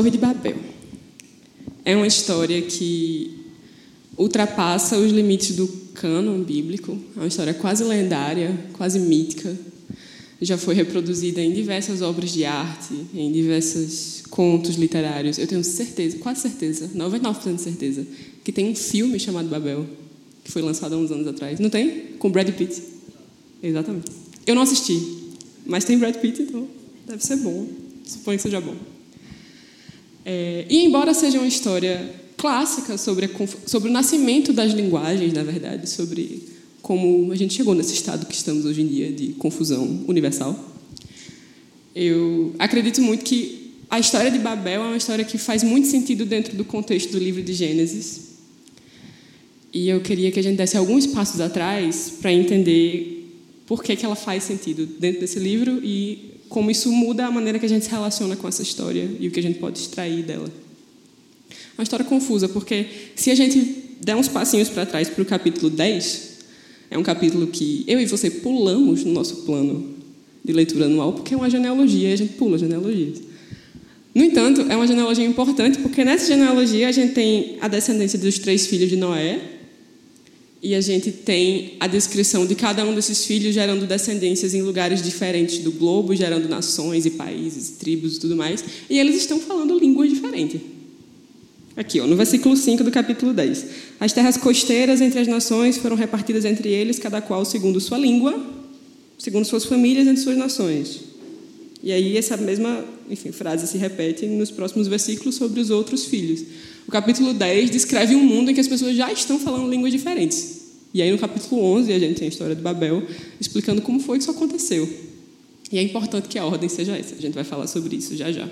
Torre de Babel é uma história que ultrapassa os limites do cânon bíblico. É uma história quase lendária, quase mítica. Já foi reproduzida em diversas obras de arte, em diversos contos literários. Eu tenho certeza, quase certeza, 99% de certeza, que tem um filme chamado Babel, que foi lançado há uns anos atrás. Não tem? Com Brad Pitt. Exatamente. Eu não assisti, mas tem Brad Pitt, então deve ser bom. Suponho que seja bom. É, e embora seja uma história clássica sobre, a, sobre o nascimento das linguagens, na verdade, sobre como a gente chegou nesse estado que estamos hoje em dia de confusão universal, eu acredito muito que a história de Babel é uma história que faz muito sentido dentro do contexto do livro de Gênesis. E eu queria que a gente desse alguns passos atrás para entender por que, que ela faz sentido dentro desse livro e como isso muda a maneira que a gente se relaciona com essa história e o que a gente pode extrair dela. Uma história confusa, porque se a gente der uns passinhos para trás para o capítulo 10, é um capítulo que eu e você pulamos no nosso plano de leitura anual, porque é uma genealogia e a gente pula genealogias. No entanto, é uma genealogia importante, porque nessa genealogia a gente tem a descendência dos três filhos de Noé, e a gente tem a descrição de cada um desses filhos gerando descendências em lugares diferentes do globo, gerando nações e países, tribos e tudo mais. E eles estão falando línguas diferentes. Aqui, ó, no versículo 5 do capítulo 10. As terras costeiras entre as nações foram repartidas entre eles, cada qual segundo sua língua, segundo suas famílias entre suas nações. E aí essa mesma enfim, frase se repete nos próximos versículos sobre os outros filhos. O capítulo 10 descreve um mundo em que as pessoas já estão falando línguas diferentes. E aí no capítulo 11 a gente tem a história de Babel, explicando como foi que isso aconteceu. E é importante que a ordem seja essa. A gente vai falar sobre isso já já.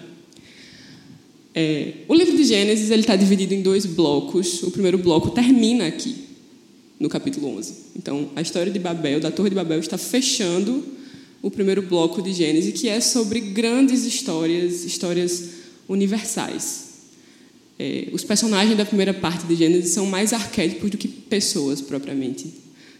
É, o livro de Gênesis ele está dividido em dois blocos. O primeiro bloco termina aqui, no capítulo 11. Então, a história de Babel, da Torre de Babel, está fechando o primeiro bloco de Gênesis, que é sobre grandes histórias, histórias universais. É, os personagens da primeira parte de Gênesis são mais arquétipos do que pessoas propriamente.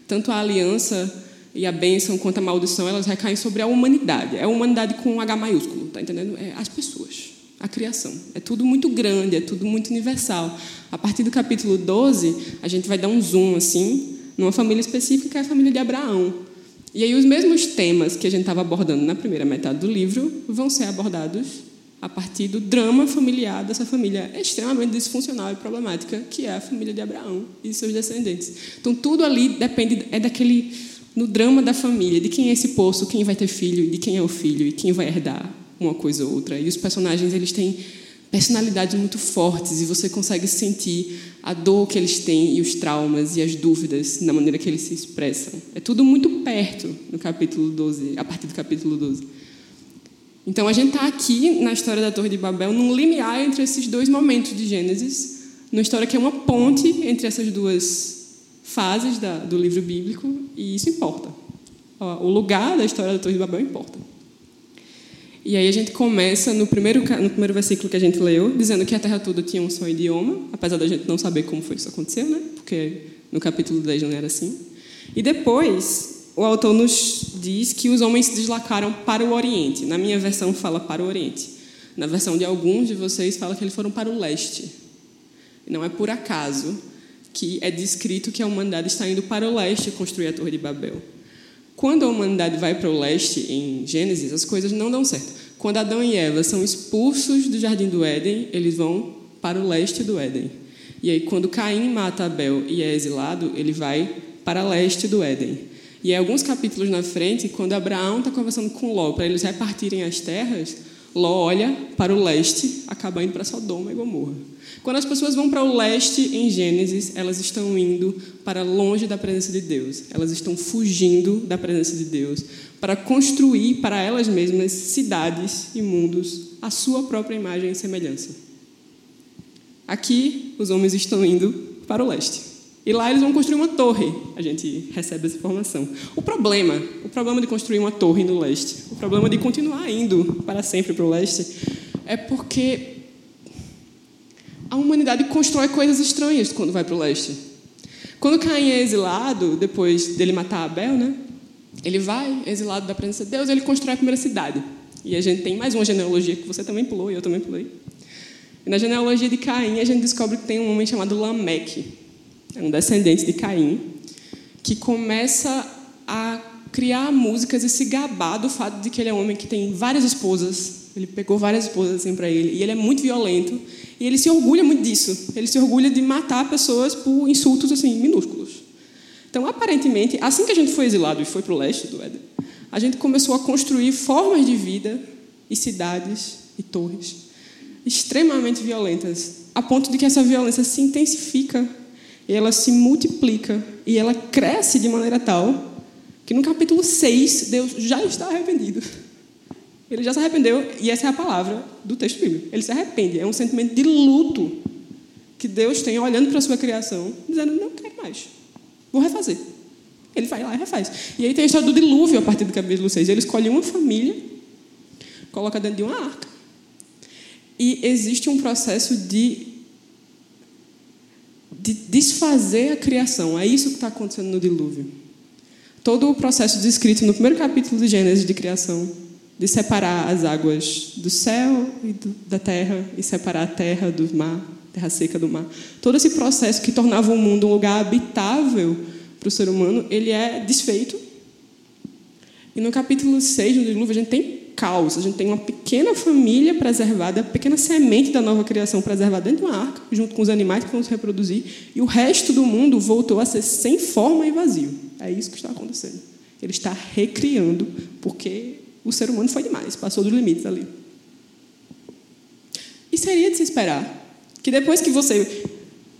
Tanto a aliança e a bênção quanto a maldição, elas recaem sobre a humanidade. É a humanidade com H maiúsculo, tá entendendo? É as pessoas, a criação. É tudo muito grande, é tudo muito universal. A partir do capítulo 12, a gente vai dar um zoom assim, numa família específica, que é a família de Abraão. E aí os mesmos temas que a gente estava abordando na primeira metade do livro vão ser abordados a partir do drama familiar dessa família extremamente disfuncional e problemática, que é a família de Abraão e seus descendentes. Então, tudo ali depende, é daquele, no drama da família, de quem é esse poço, quem vai ter filho, de quem é o filho e quem vai herdar uma coisa ou outra. E os personagens, eles têm personalidades muito fortes e você consegue sentir a dor que eles têm e os traumas e as dúvidas na maneira que eles se expressam. É tudo muito perto no capítulo 12, a partir do capítulo 12. Então a gente está aqui na história da Torre de Babel, num limiar entre esses dois momentos de Gênesis, numa história que é uma ponte entre essas duas fases da, do livro bíblico, e isso importa. O lugar da história da Torre de Babel importa. E aí a gente começa no primeiro, no primeiro versículo que a gente leu, dizendo que a terra toda tinha um só idioma, apesar da gente não saber como foi que isso aconteceu, né? porque no capítulo 10 não era assim. E depois, o autor nos diz que os homens se deslocaram para o Oriente. Na minha versão fala para o Oriente. Na versão de alguns de vocês fala que eles foram para o leste. Não é por acaso que é descrito que a humanidade está indo para o leste construir a Torre de Babel. Quando a humanidade vai para o leste em Gênesis, as coisas não dão certo. Quando Adão e Eva são expulsos do jardim do Éden, eles vão para o leste do Éden. E aí, quando Caim mata Abel e é exilado, ele vai para leste do Éden. E alguns capítulos na frente, quando Abraão está conversando com Ló para eles repartirem as terras, Ló olha para o leste, acaba indo para Sodoma e Gomorra. Quando as pessoas vão para o leste em Gênesis, elas estão indo para longe da presença de Deus. Elas estão fugindo da presença de Deus para construir para elas mesmas cidades e mundos à sua própria imagem e semelhança. Aqui, os homens estão indo para o leste. E lá eles vão construir uma torre. A gente recebe essa informação. O problema, o problema de construir uma torre no leste, o problema de continuar indo para sempre para o leste, é porque a humanidade constrói coisas estranhas quando vai para o leste. Quando Caim é exilado, depois dele matar Abel, né? Ele vai exilado da presença de Deus, ele constrói a primeira cidade. E a gente tem mais uma genealogia que você também pulou e eu também pulei. E na genealogia de Caim, a gente descobre que tem um homem chamado Lameque, é um descendente de Caim, que começa a criar músicas e se gabar do fato de que ele é um homem que tem várias esposas. Ele pegou várias esposas assim para ele. E ele é muito violento. E ele se orgulha muito disso. Ele se orgulha de matar pessoas por insultos assim minúsculos. Então, aparentemente, assim que a gente foi exilado e foi para o leste do Éden, a gente começou a construir formas de vida e cidades e torres extremamente violentas, a ponto de que essa violência se intensifica, ela se multiplica e ela cresce de maneira tal que no capítulo 6 Deus já está arrependido. Ele já se arrependeu, e essa é a palavra do texto bíblico. Ele se arrepende, é um sentimento de luto que Deus tem olhando para a sua criação, dizendo: Não quero mais, vou refazer. Ele vai lá e refaz. E aí tem a história do dilúvio a partir do capítulo 6. Ele escolhe uma família, coloca dentro de uma arca, e existe um processo de, de desfazer a criação. É isso que está acontecendo no dilúvio. Todo o processo descrito no primeiro capítulo de Gênesis de criação, de separar as águas do céu e do, da terra, e separar a terra do mar, terra seca do mar. Todo esse processo que tornava o mundo um lugar habitável para o ser humano, ele é desfeito. E no capítulo 6 do dilúvio, a gente tem caos. A gente tem uma pequena família preservada, pequena semente da nova criação preservada dentro de uma arca, junto com os animais que vão se reproduzir, e o resto do mundo voltou a ser sem forma e vazio. É isso que está acontecendo. Ele está recriando, porque o ser humano foi demais, passou dos limites ali. E seria de se esperar que depois que você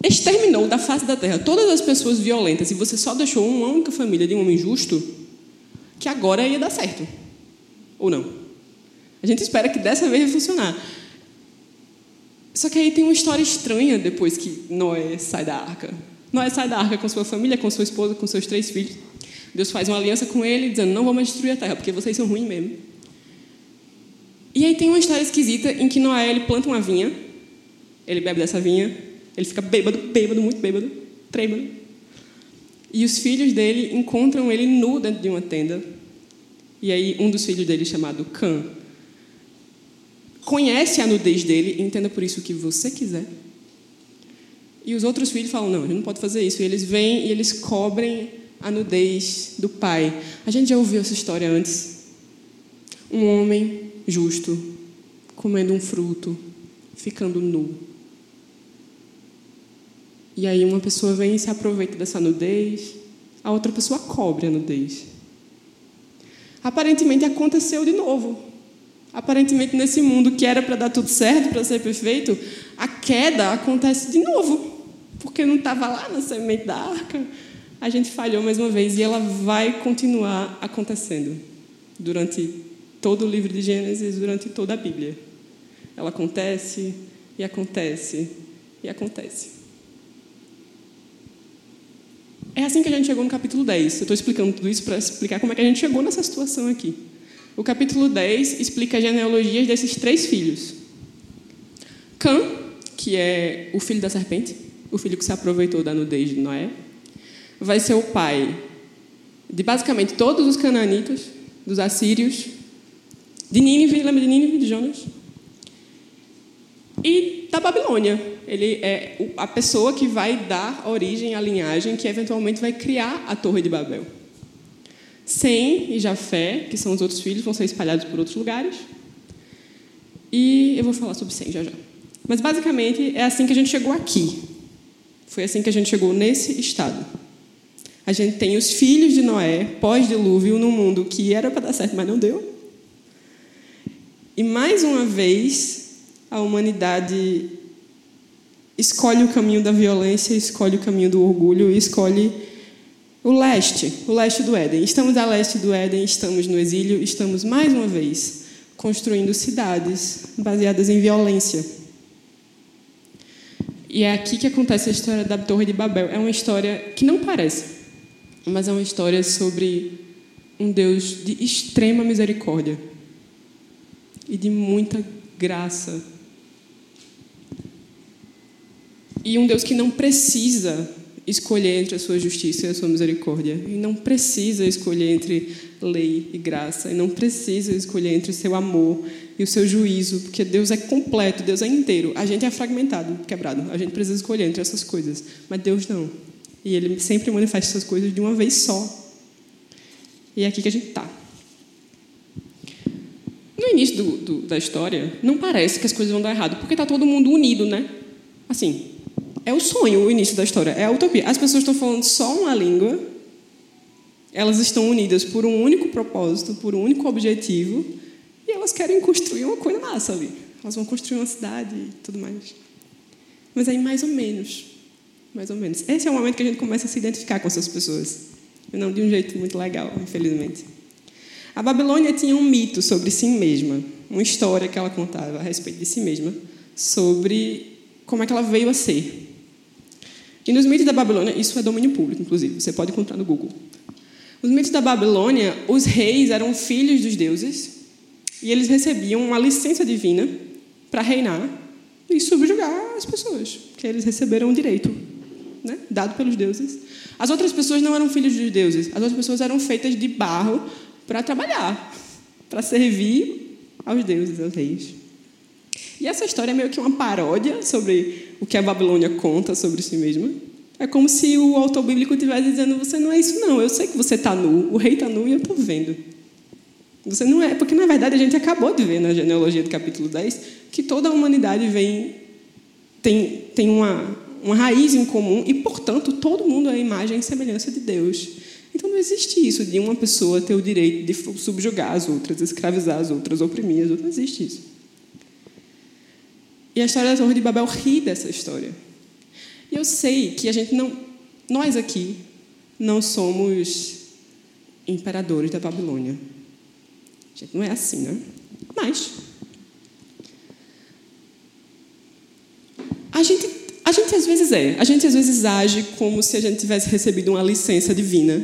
exterminou da face da terra todas as pessoas violentas e você só deixou uma única família de um homem justo, que agora ia dar certo. Ou não? A gente espera que dessa vez vai funcionar. Só que aí tem uma história estranha depois que Noé sai da arca. Noé sai da arca com sua família, com sua esposa, com seus três filhos. Deus faz uma aliança com ele, dizendo: Não vamos destruir a terra, porque vocês são ruins mesmo. E aí tem uma história esquisita em que Noé ele planta uma vinha, ele bebe dessa vinha, ele fica bêbado, bêbado, muito bêbado, trêbado. E os filhos dele encontram ele nu dentro de uma tenda. E aí um dos filhos dele, chamado Cã, conhece a nudez dele entenda por isso o que você quiser. E os outros filhos falam: não, gente não pode fazer isso. E eles vêm e eles cobrem a nudez do pai. A gente já ouviu essa história antes. Um homem justo comendo um fruto, ficando nu. E aí uma pessoa vem e se aproveita dessa nudez, a outra pessoa cobre a nudez. Aparentemente aconteceu de novo. Aparentemente, nesse mundo que era para dar tudo certo, para ser perfeito, a queda acontece de novo, porque não estava lá na semente da arca. A gente falhou mais uma vez e ela vai continuar acontecendo durante todo o livro de Gênesis, durante toda a Bíblia. Ela acontece e acontece e acontece. É assim que a gente chegou no capítulo 10. Eu estou explicando tudo isso para explicar como é que a gente chegou nessa situação aqui. O capítulo 10 explica as genealogias desses três filhos. Cã, que é o filho da serpente, o filho que se aproveitou da nudez de Noé, vai ser o pai de basicamente todos os cananitas, dos assírios, de Nínive, lembra de Nínive, de Jonas? E da Babilônia. Ele é a pessoa que vai dar origem à linhagem que eventualmente vai criar a Torre de Babel. Sem e Jafé, que são os outros filhos, vão ser espalhados por outros lugares. E eu vou falar sobre Sem já já. Mas basicamente é assim que a gente chegou aqui. Foi assim que a gente chegou nesse estado. A gente tem os filhos de Noé, pós-dilúvio, num mundo que era para dar certo, mas não deu. E mais uma vez, a humanidade escolhe o caminho da violência, escolhe o caminho do orgulho escolhe o leste, o leste do Éden. Estamos a leste do Éden, estamos no exílio, estamos mais uma vez construindo cidades baseadas em violência. E é aqui que acontece a história da Torre de Babel. É uma história que não parece, mas é uma história sobre um Deus de extrema misericórdia e de muita graça. E um Deus que não precisa escolher entre a sua justiça e a sua misericórdia. E não precisa escolher entre lei e graça. E não precisa escolher entre seu amor e o seu juízo, porque Deus é completo, Deus é inteiro. A gente é fragmentado, quebrado. A gente precisa escolher entre essas coisas. Mas Deus não. E Ele sempre manifesta essas coisas de uma vez só. E é aqui que a gente está. No início do, do, da história, não parece que as coisas vão dar errado, porque está todo mundo unido, né? Assim, é o sonho, o início da história, é a utopia. As pessoas estão falando só uma língua, elas estão unidas por um único propósito, por um único objetivo, e elas querem construir uma coisa massa ali. Elas vão construir uma cidade e tudo mais. Mas aí, mais ou menos, mais ou menos. Esse é o momento que a gente começa a se identificar com essas pessoas. Não de um jeito muito legal, infelizmente. A Babilônia tinha um mito sobre si mesma, uma história que ela contava a respeito de si mesma, sobre como é que ela veio a ser. E nos mitos da Babilônia, isso é domínio público, inclusive, você pode encontrar no Google. Os mitos da Babilônia, os reis eram filhos dos deuses e eles recebiam uma licença divina para reinar e subjugar as pessoas, que eles receberam o direito, né, dado pelos deuses. As outras pessoas não eram filhos dos deuses, as outras pessoas eram feitas de barro para trabalhar, para servir aos deuses, aos reis. E essa história é meio que uma paródia sobre o que a Babilônia conta sobre si mesma. É como se o autor bíblico estivesse dizendo: você não é isso, não. Eu sei que você está nu, o rei está nu e eu estou vendo. Você não é, porque na verdade a gente acabou de ver na genealogia do capítulo 10 que toda a humanidade vem tem, tem uma, uma raiz em comum e, portanto, todo mundo é a imagem e semelhança de Deus. Então não existe isso de uma pessoa ter o direito de subjugar as outras, escravizar as outras, oprimir as outras. Não existe isso. E a história da Torre de Babel ri dessa história. E eu sei que a gente não. Nós aqui não somos imperadores da Babilônia. A gente não é assim, né? Mas. A gente, a gente às vezes é. A gente às vezes age como se a gente tivesse recebido uma licença divina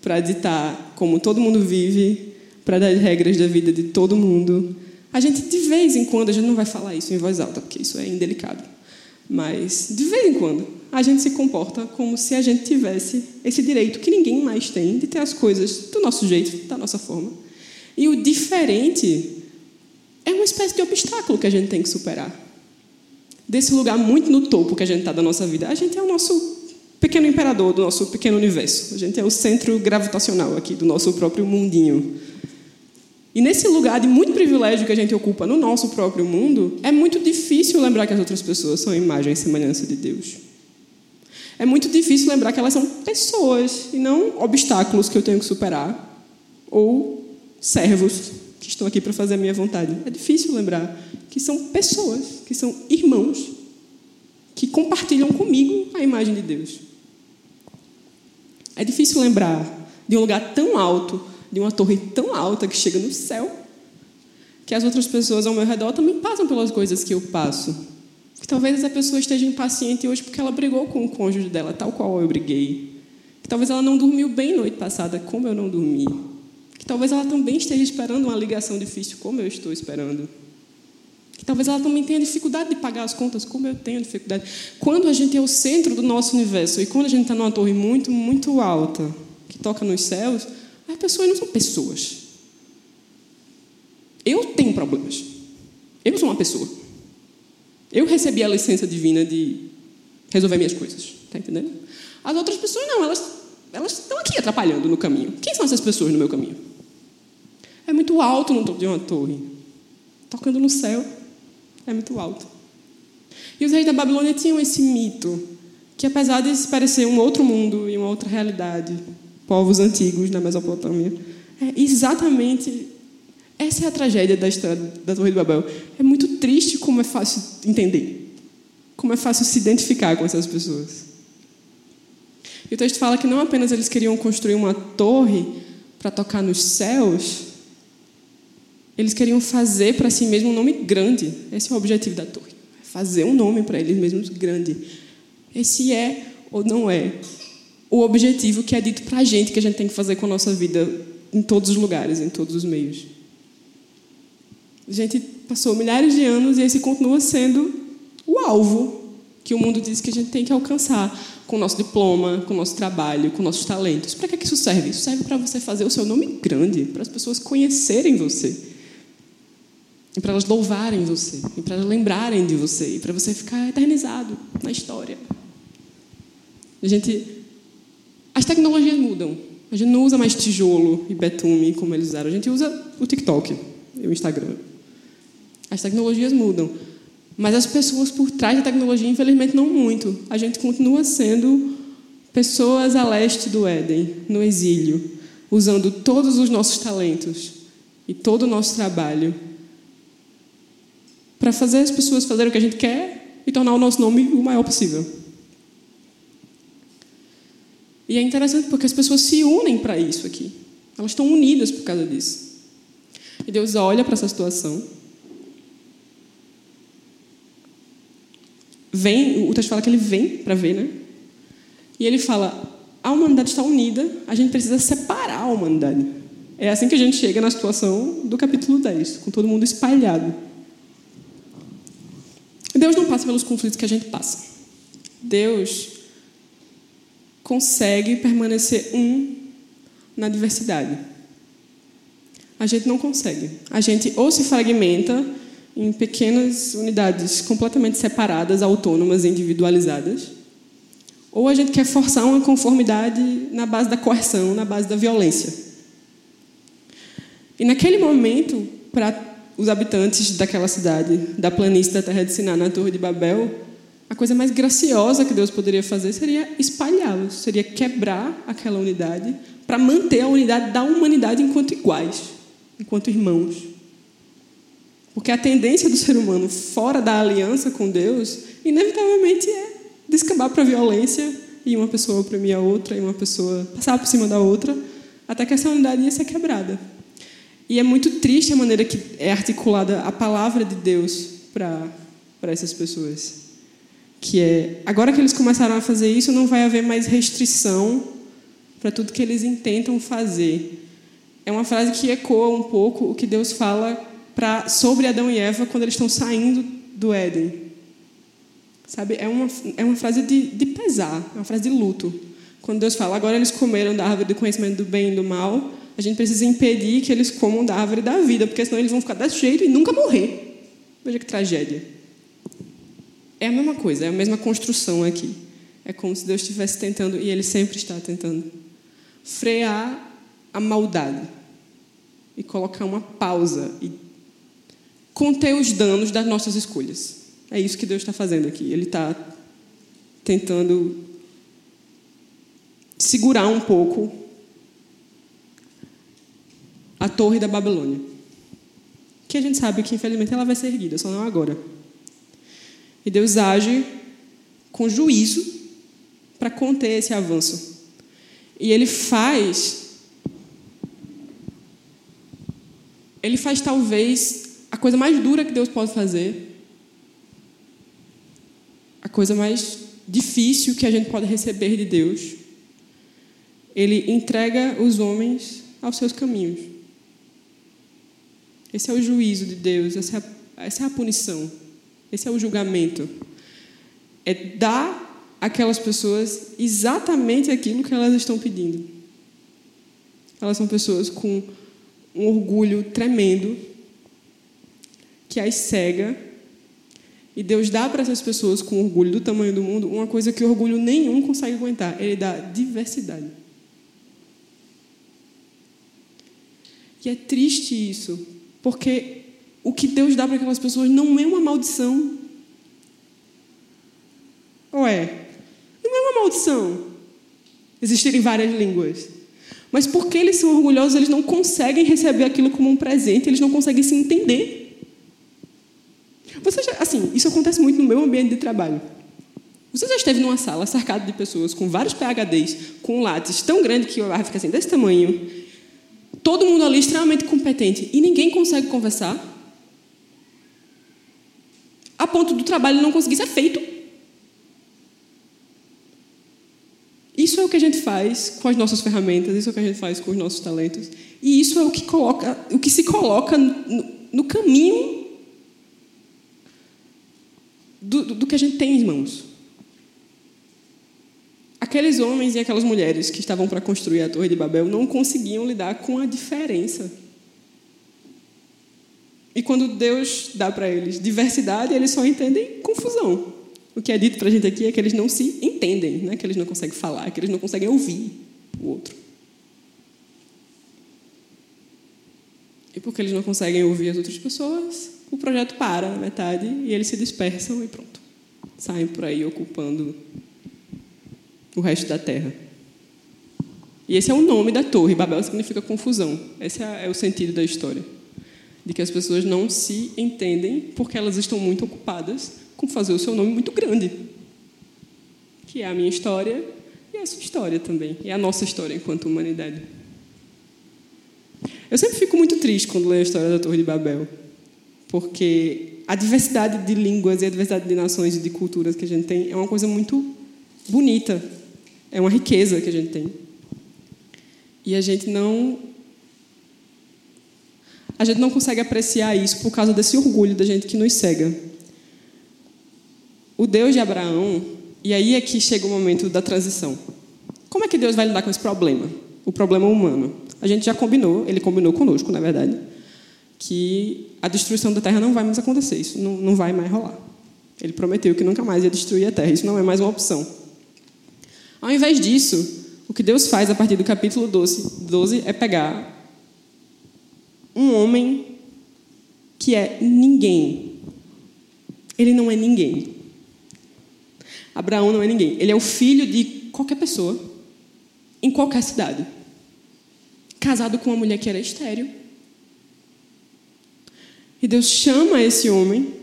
para ditar como todo mundo vive, para dar as regras da vida de todo mundo. A gente, de vez em quando, a gente não vai falar isso em voz alta, porque isso é indelicado, mas, de vez em quando, a gente se comporta como se a gente tivesse esse direito que ninguém mais tem de ter as coisas do nosso jeito, da nossa forma. E o diferente é uma espécie de obstáculo que a gente tem que superar. Desse lugar muito no topo que a gente está da nossa vida. A gente é o nosso pequeno imperador do nosso pequeno universo. A gente é o centro gravitacional aqui do nosso próprio mundinho. E nesse lugar de muito privilégio que a gente ocupa no nosso próprio mundo, é muito difícil lembrar que as outras pessoas são imagem e semelhança de Deus. É muito difícil lembrar que elas são pessoas e não obstáculos que eu tenho que superar ou servos que estão aqui para fazer a minha vontade. É difícil lembrar que são pessoas, que são irmãos, que compartilham comigo a imagem de Deus. É difícil lembrar de um lugar tão alto, de uma torre tão alta que chega no céu, que as outras pessoas ao meu redor também passam pelas coisas que eu passo. Que talvez essa pessoa esteja impaciente hoje porque ela brigou com o cônjuge dela, tal qual eu briguei. Que talvez ela não dormiu bem noite passada, como eu não dormi. Que talvez ela também esteja esperando uma ligação difícil, como eu estou esperando. Que talvez ela também tenha dificuldade de pagar as contas, como eu tenho dificuldade. Quando a gente é o centro do nosso universo e quando a gente está numa torre muito, muito alta, que toca nos céus, as pessoas não são pessoas. Eu tenho problemas. Eu sou uma pessoa. Eu recebi a licença divina de resolver minhas coisas. Está entendendo? As outras pessoas não, elas, elas estão aqui atrapalhando no caminho. Quem são essas pessoas no meu caminho? É muito alto no topo de uma torre. Tocando no céu. É muito alto. E os reis da Babilônia tinham esse mito, que apesar de parecer um outro mundo e uma outra realidade, povos antigos na Mesopotâmia, é exatamente essa é a tragédia da história da Torre de Babel. É muito triste como é fácil entender, como é fácil se identificar com essas pessoas. E o texto fala que não apenas eles queriam construir uma torre para tocar nos céus, eles queriam fazer para si mesmo um nome grande. Esse é o objetivo da torre. Fazer um nome para eles mesmos grande. Esse é ou não é o objetivo que é dito para a gente que a gente tem que fazer com a nossa vida em todos os lugares, em todos os meios. A gente passou milhares de anos e esse continua sendo o alvo que o mundo diz que a gente tem que alcançar com o nosso diploma, com o nosso trabalho, com nossos talentos. Para que isso serve? Isso serve para você fazer o seu nome grande, para as pessoas conhecerem você. E para elas louvarem você, e para elas lembrarem de você, e para você ficar eternizado na história. A gente as tecnologias mudam. A gente não usa mais tijolo e betume como eles usaram. A gente usa o TikTok e o Instagram. As tecnologias mudam. Mas as pessoas por trás da tecnologia, infelizmente, não muito. A gente continua sendo pessoas a leste do Éden, no exílio, usando todos os nossos talentos e todo o nosso trabalho para fazer as pessoas fazerem o que a gente quer e tornar o nosso nome o maior possível. E é interessante porque as pessoas se unem para isso aqui. Elas estão unidas por causa disso. E Deus olha para essa situação vem, o texto fala que ele vem para ver, né? E ele fala: a humanidade está unida, a gente precisa separar a humanidade. É assim que a gente chega na situação do capítulo 10, com todo mundo espalhado. Deus não passa pelos conflitos que a gente passa. Deus consegue permanecer um na diversidade. A gente não consegue. A gente ou se fragmenta em pequenas unidades completamente separadas, autônomas, individualizadas. Ou a gente quer forçar uma conformidade na base da coerção, na base da violência. E naquele momento, para os habitantes daquela cidade, da planície da terra de Siná, na Torre de Babel, a coisa mais graciosa que Deus poderia fazer seria espalhá-los, seria quebrar aquela unidade para manter a unidade da humanidade enquanto iguais, enquanto irmãos. Porque a tendência do ser humano fora da aliança com Deus, inevitavelmente é descambar para a violência e uma pessoa oprimir a outra e uma pessoa passar por cima da outra, até que essa unidade ia ser quebrada. E é muito triste a maneira que é articulada a palavra de Deus para para essas pessoas. Que é, agora que eles começaram a fazer isso, não vai haver mais restrição para tudo que eles intentam fazer. É uma frase que ecoa um pouco o que Deus fala pra, sobre Adão e Eva quando eles estão saindo do Éden. Sabe? É uma, é uma frase de, de pesar, é uma frase de luto. Quando Deus fala, agora eles comeram da árvore do conhecimento do bem e do mal, a gente precisa impedir que eles comam da árvore da vida, porque senão eles vão ficar desse jeito e nunca morrer. Veja que tragédia. É a mesma coisa, é a mesma construção aqui. É como se Deus estivesse tentando, e Ele sempre está tentando, frear a maldade e colocar uma pausa e conter os danos das nossas escolhas. É isso que Deus está fazendo aqui. Ele está tentando segurar um pouco a torre da Babilônia. Que a gente sabe que, infelizmente, ela vai ser erguida, só não agora. E Deus age com juízo para conter esse avanço. E ele faz. Ele faz talvez a coisa mais dura que Deus pode fazer, a coisa mais difícil que a gente pode receber de Deus, Ele entrega os homens aos seus caminhos. Esse é o juízo de Deus, essa é a, essa é a punição, esse é o julgamento. É dar àquelas pessoas exatamente aquilo que elas estão pedindo. Elas são pessoas com um orgulho tremendo que as cega. E Deus dá para essas pessoas com orgulho do tamanho do mundo uma coisa que orgulho nenhum consegue aguentar. Ele dá diversidade. E é triste isso, porque o que Deus dá para aquelas pessoas não é uma maldição. Ou é? Não é uma maldição existirem várias línguas. Mas porque eles são orgulhosos, eles não conseguem receber aquilo como um presente, eles não conseguem se entender. Você já, assim, isso acontece muito no meu ambiente de trabalho. Você já esteve numa sala cercada de pessoas com vários PHDs, com látis tão grande que o ar fica assim, desse tamanho, todo mundo ali extremamente competente e ninguém consegue conversar? A ponto do trabalho não conseguir ser feito. Isso é o que a gente faz com as nossas ferramentas, isso é o que a gente faz com os nossos talentos. E isso é o que, coloca, o que se coloca no, no caminho do, do, que a gente tem em mãos. aqueles homens e aquelas mulheres que estavam para construir a Torre de Babel não conseguiam lidar com a diferença. E quando Deus dá para eles diversidade, eles só entendem confusão. O que é dito para a gente aqui é que eles não se entendem, né? que eles não conseguem falar, que eles não conseguem ouvir o outro. E porque eles não conseguem ouvir as outras pessoas, o projeto para na metade e eles se dispersam e pronto. Saem por aí ocupando o resto da terra. E esse é o nome da torre. Babel significa confusão. Esse é, é o sentido da história. De que as pessoas não se entendem porque elas estão muito ocupadas com fazer o seu nome muito grande. Que é a minha história e a sua história também. E a nossa história enquanto humanidade. Eu sempre fico muito triste quando leio a história da Torre de Babel, porque a diversidade de línguas e a diversidade de nações e de culturas que a gente tem é uma coisa muito bonita, é uma riqueza que a gente tem. E a gente não a gente não consegue apreciar isso por causa desse orgulho da gente que nos cega. O Deus de Abraão, e aí é que chega o momento da transição. Como é que Deus vai lidar com esse problema? O problema humano. A gente já combinou, ele combinou conosco, na verdade, que a destruição da terra não vai mais acontecer, isso não, não vai mais rolar. Ele prometeu que nunca mais ia destruir a terra, isso não é mais uma opção. Ao invés disso, o que Deus faz a partir do capítulo 12, 12 é pegar um homem que é ninguém. Ele não é ninguém. Abraão não é ninguém. Ele é o filho de qualquer pessoa, em qualquer cidade casado com uma mulher que era estéril. E Deus chama esse homem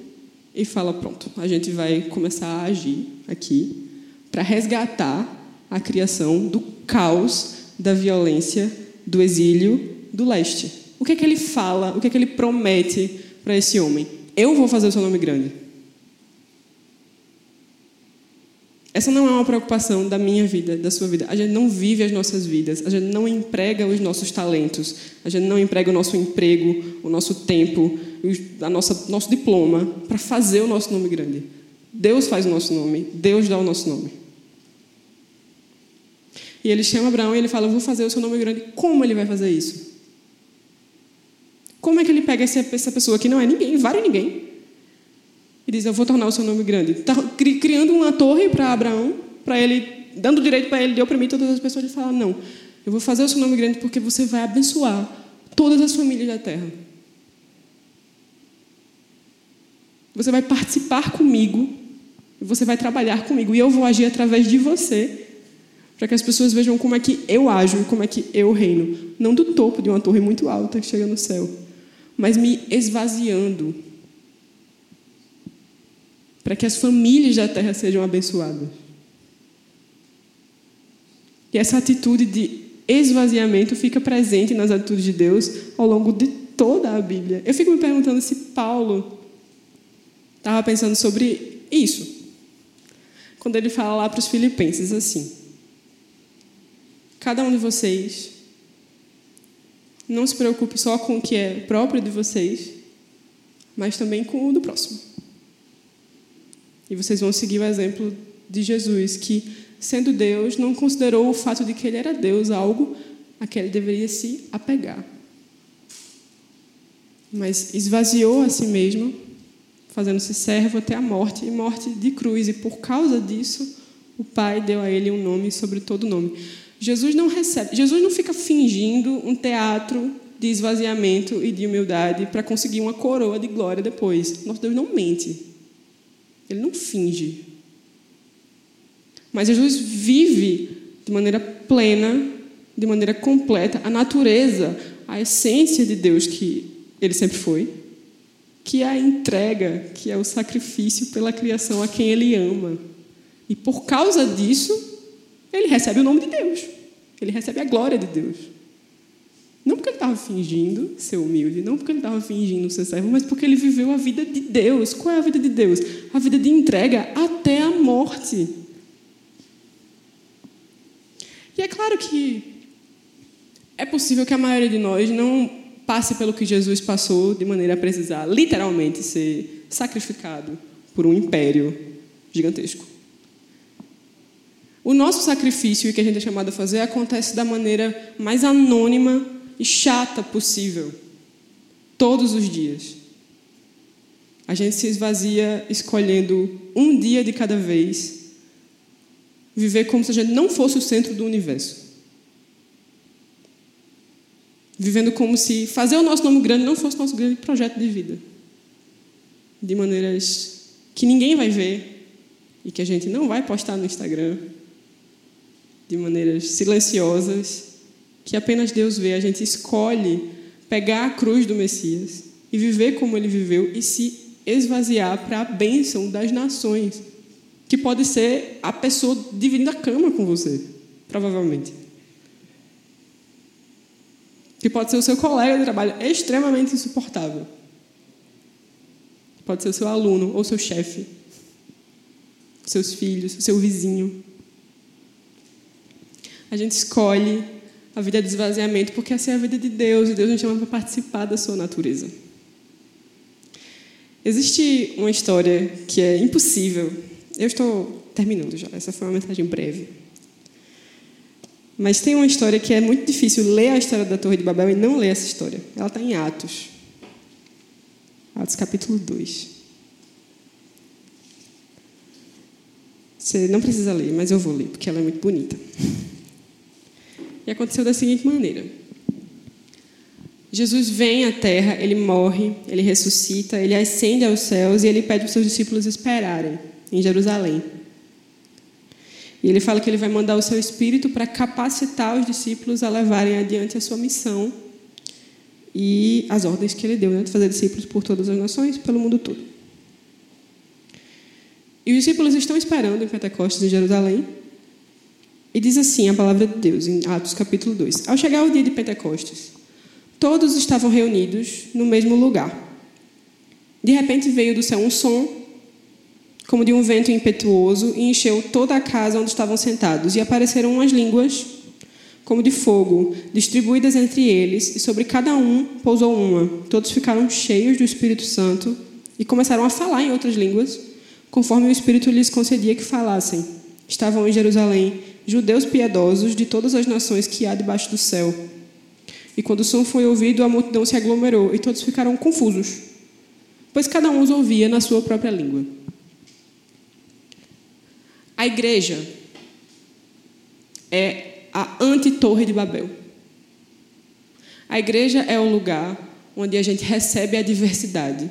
e fala: Pronto, a gente vai começar a agir aqui para resgatar a criação do caos, da violência, do exílio do leste. O que é que ele fala, o que é que ele promete para esse homem? Eu vou fazer o seu nome grande. Essa não é uma preocupação da minha vida, da sua vida. A gente não vive as nossas vidas, a gente não emprega os nossos talentos, a gente não emprega o nosso emprego, o nosso tempo, a nossa nosso diploma para fazer o nosso nome grande. Deus faz o nosso nome, Deus dá o nosso nome. E ele chama Abraão e ele fala: vou fazer o seu nome grande. Como ele vai fazer isso? Como é que ele pega essa pessoa que não é ninguém, vale ninguém, e diz: Eu vou tornar o seu nome grande. Está criando uma torre para Abraão, para ele, dando direito para ele de oprimir todas as pessoas. Ele fala: Não, eu vou fazer o seu nome grande porque você vai abençoar todas as famílias da terra. Você vai participar comigo, e você vai trabalhar comigo, e eu vou agir através de você, para que as pessoas vejam como é que eu ajo e como é que eu reino. Não do topo de uma torre muito alta que chega no céu, mas me esvaziando para que as famílias da terra sejam abençoadas. E essa atitude de esvaziamento fica presente nas atitudes de Deus ao longo de toda a Bíblia. Eu fico me perguntando se Paulo estava pensando sobre isso. Quando ele fala lá para os filipenses assim: Cada um de vocês não se preocupe só com o que é próprio de vocês, mas também com o do próximo. E vocês vão seguir o exemplo de Jesus, que, sendo Deus, não considerou o fato de que ele era Deus algo a que ele deveria se apegar. Mas esvaziou a si mesmo, fazendo-se servo até a morte e morte de cruz. E por causa disso, o Pai deu a ele um nome sobre todo nome. Jesus não recebe, Jesus não fica fingindo um teatro de esvaziamento e de humildade para conseguir uma coroa de glória depois. Nosso Deus não mente. Ele não finge. Mas Jesus vive de maneira plena, de maneira completa, a natureza, a essência de Deus que ele sempre foi, que é a entrega, que é o sacrifício pela criação a quem ele ama. E por causa disso, ele recebe o nome de Deus. Ele recebe a glória de Deus. Não porque ele estava fingindo ser humilde, não porque ele estava fingindo ser servo, mas porque ele viveu a vida de Deus. Qual é a vida de Deus? A vida de entrega até a morte. E é claro que é possível que a maioria de nós não passe pelo que Jesus passou de maneira a precisar literalmente ser sacrificado por um império gigantesco. O nosso sacrifício o que a gente é chamado a fazer acontece da maneira mais anônima e chata possível, todos os dias. A gente se esvazia escolhendo um dia de cada vez, viver como se a gente não fosse o centro do universo. Vivendo como se fazer o nosso nome grande não fosse nosso grande projeto de vida. De maneiras que ninguém vai ver e que a gente não vai postar no Instagram. De maneiras silenciosas que apenas Deus vê. A gente escolhe pegar a cruz do Messias e viver como ele viveu e se esvaziar para a bênção das nações, que pode ser a pessoa dividindo a cama com você, provavelmente. Que pode ser o seu colega de trabalho extremamente insuportável. Pode ser o seu aluno ou seu chefe, seus filhos, seu vizinho. A gente escolhe a vida de esvaziamento porque essa é a vida de Deus e Deus nos chama para participar da sua natureza. Existe uma história que é impossível. Eu estou terminando já, essa foi uma mensagem breve. Mas tem uma história que é muito difícil ler a história da Torre de Babel e não ler essa história. Ela está em Atos. Atos capítulo 2. Você não precisa ler, mas eu vou ler, porque ela é muito bonita. E aconteceu da seguinte maneira. Jesus vem à terra, ele morre, ele ressuscita, ele ascende aos céus e ele pede para os seus discípulos esperarem em Jerusalém. E ele fala que ele vai mandar o seu espírito para capacitar os discípulos a levarem adiante a sua missão e as ordens que ele deu, né, de fazer discípulos por todas as nações, pelo mundo todo. E os discípulos estão esperando em Pentecostes, em Jerusalém, e diz assim a palavra de Deus, em Atos capítulo 2. Ao chegar o dia de Pentecostes, Todos estavam reunidos no mesmo lugar. De repente veio do céu um som, como de um vento impetuoso, e encheu toda a casa onde estavam sentados. E apareceram umas línguas, como de fogo, distribuídas entre eles, e sobre cada um pousou uma. Todos ficaram cheios do Espírito Santo e começaram a falar em outras línguas, conforme o Espírito lhes concedia que falassem. Estavam em Jerusalém judeus piedosos de todas as nações que há debaixo do céu. E quando o som foi ouvido, a multidão se aglomerou e todos ficaram confusos, pois cada um os ouvia na sua própria língua. A igreja é a anti-torre de Babel. A igreja é o lugar onde a gente recebe a diversidade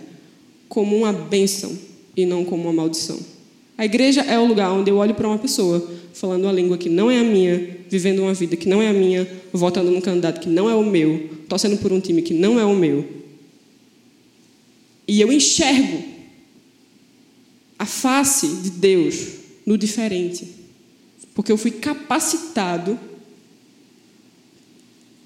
como uma bênção e não como uma maldição. A igreja é o lugar onde eu olho para uma pessoa falando uma língua que não é a minha, vivendo uma vida que não é a minha, votando num candidato que não é o meu, torcendo por um time que não é o meu. E eu enxergo a face de Deus no diferente. Porque eu fui capacitado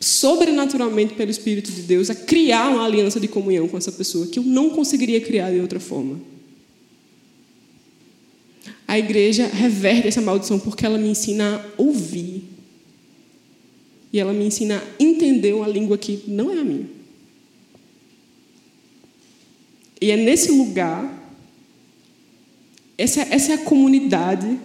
sobrenaturalmente pelo Espírito de Deus a criar uma aliança de comunhão com essa pessoa que eu não conseguiria criar de outra forma a igreja reverte essa maldição porque ela me ensina a ouvir. E ela me ensina a entender uma língua que não é a minha. E é nesse lugar, essa, essa é a comunidade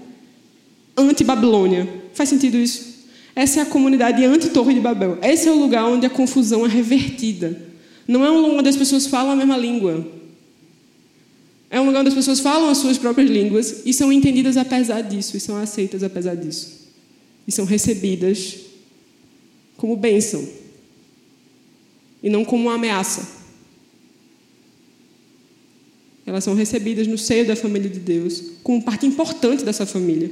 anti-Babilônia. Faz sentido isso? Essa é a comunidade anti-Torre de Babel. Esse é o lugar onde a confusão é revertida. Não é um lugar onde as pessoas falam a mesma língua. É um lugar onde as pessoas falam as suas próprias línguas e são entendidas apesar disso, e são aceitas apesar disso. E são recebidas como bênção e não como uma ameaça. Elas são recebidas no seio da família de Deus como parte importante dessa família,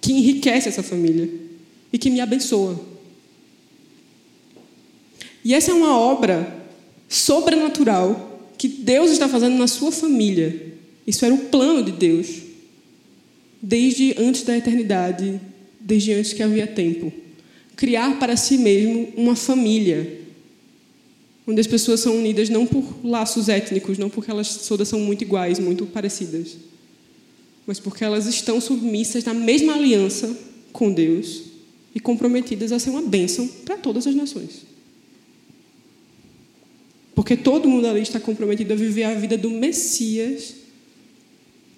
que enriquece essa família e que me abençoa. E essa é uma obra sobrenatural que Deus está fazendo na sua família. Isso era o plano de Deus. Desde antes da eternidade, desde antes que havia tempo. Criar para si mesmo uma família. Onde as pessoas são unidas não por laços étnicos, não porque elas todas são muito iguais, muito parecidas, mas porque elas estão submissas na mesma aliança com Deus e comprometidas a ser uma bênção para todas as nações. Porque todo mundo ali está comprometido a viver a vida do Messias,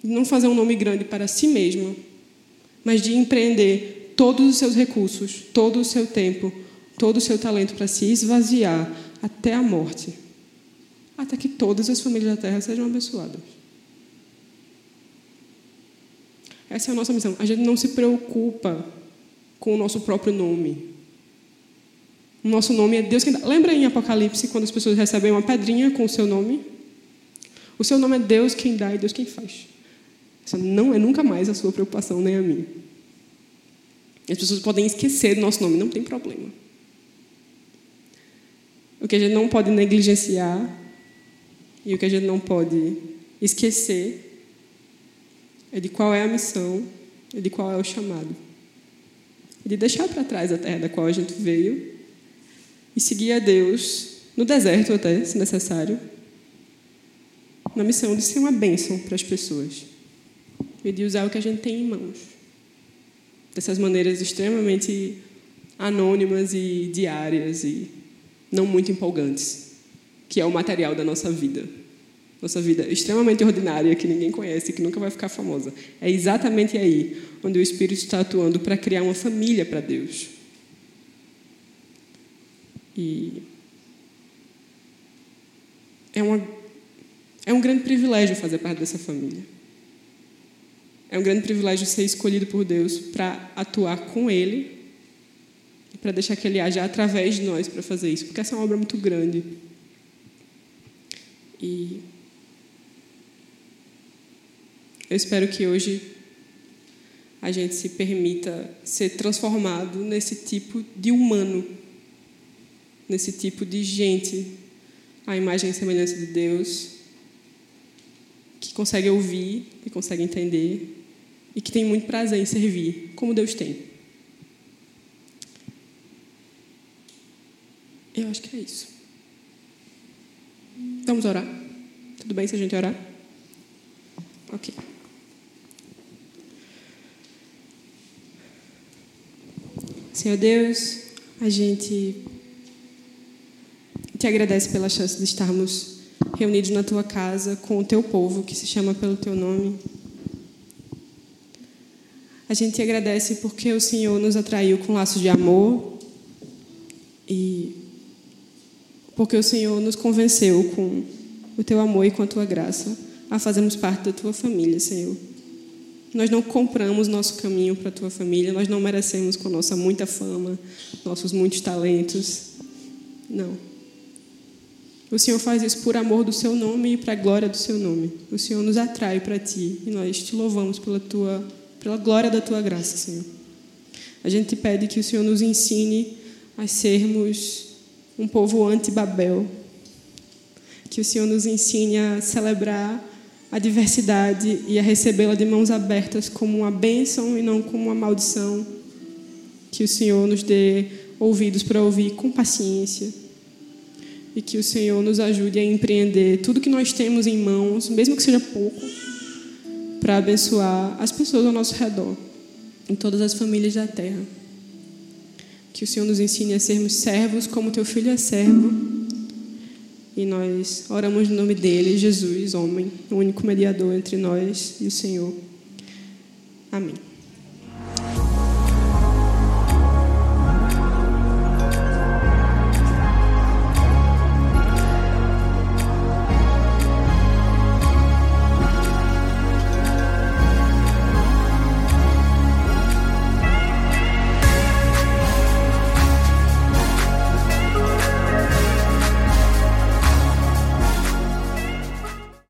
não fazer um nome grande para si mesmo, mas de empreender todos os seus recursos, todo o seu tempo, todo o seu talento para se esvaziar até a morte, até que todas as famílias da terra sejam abençoadas. Essa é a nossa missão. A gente não se preocupa com o nosso próprio nome. O nosso nome é Deus quem dá. Lembra em Apocalipse quando as pessoas recebem uma pedrinha com o seu nome? O seu nome é Deus quem dá e Deus quem faz. Isso não é nunca mais a sua preocupação, nem a minha. As pessoas podem esquecer do nosso nome, não tem problema. O que a gente não pode negligenciar e o que a gente não pode esquecer é de qual é a missão e de qual é o chamado. De deixar para trás a terra da qual a gente veio e seguir a Deus no deserto até, se necessário, na missão de ser uma bênção para as pessoas e de usar o que a gente tem em mãos. Dessas maneiras extremamente anônimas e diárias e não muito empolgantes, que é o material da nossa vida. Nossa vida extremamente ordinária, que ninguém conhece, que nunca vai ficar famosa. É exatamente aí onde o Espírito está atuando para criar uma família para Deus. E é, uma, é um grande privilégio fazer parte dessa família. É um grande privilégio ser escolhido por Deus para atuar com Ele e para deixar que Ele haja através de nós para fazer isso, porque essa é uma obra muito grande. E eu espero que hoje a gente se permita ser transformado nesse tipo de humano, nesse tipo de gente, a imagem e semelhança de Deus, que consegue ouvir, que consegue entender e que tem muito prazer em servir, como Deus tem. Eu acho que é isso. Vamos orar? Tudo bem se a gente orar? Ok. Senhor Deus, a gente te agradece pela chance de estarmos reunidos na tua casa com o teu povo que se chama pelo teu nome. A gente te agradece porque o Senhor nos atraiu com laços de amor e porque o Senhor nos convenceu com o teu amor e com a tua graça a fazermos parte da tua família, Senhor. Nós não compramos nosso caminho para a tua família, nós não merecemos com nossa muita fama, nossos muitos talentos. Não. O Senhor faz isso por amor do seu nome e para a glória do seu nome. O Senhor nos atrai para ti e nós te louvamos pela tua pela glória da tua graça, Senhor. A gente te pede que o Senhor nos ensine a sermos um povo anti-Babel. Que o Senhor nos ensine a celebrar a diversidade e a recebê-la de mãos abertas como uma bênção e não como uma maldição. Que o Senhor nos dê ouvidos para ouvir com paciência. E que o Senhor nos ajude a empreender tudo que nós temos em mãos, mesmo que seja pouco para abençoar as pessoas ao nosso redor, em todas as famílias da terra. Que o Senhor nos ensine a sermos servos como teu filho é servo. E nós oramos no nome dele, Jesus, homem, o único mediador entre nós e o Senhor. Amém.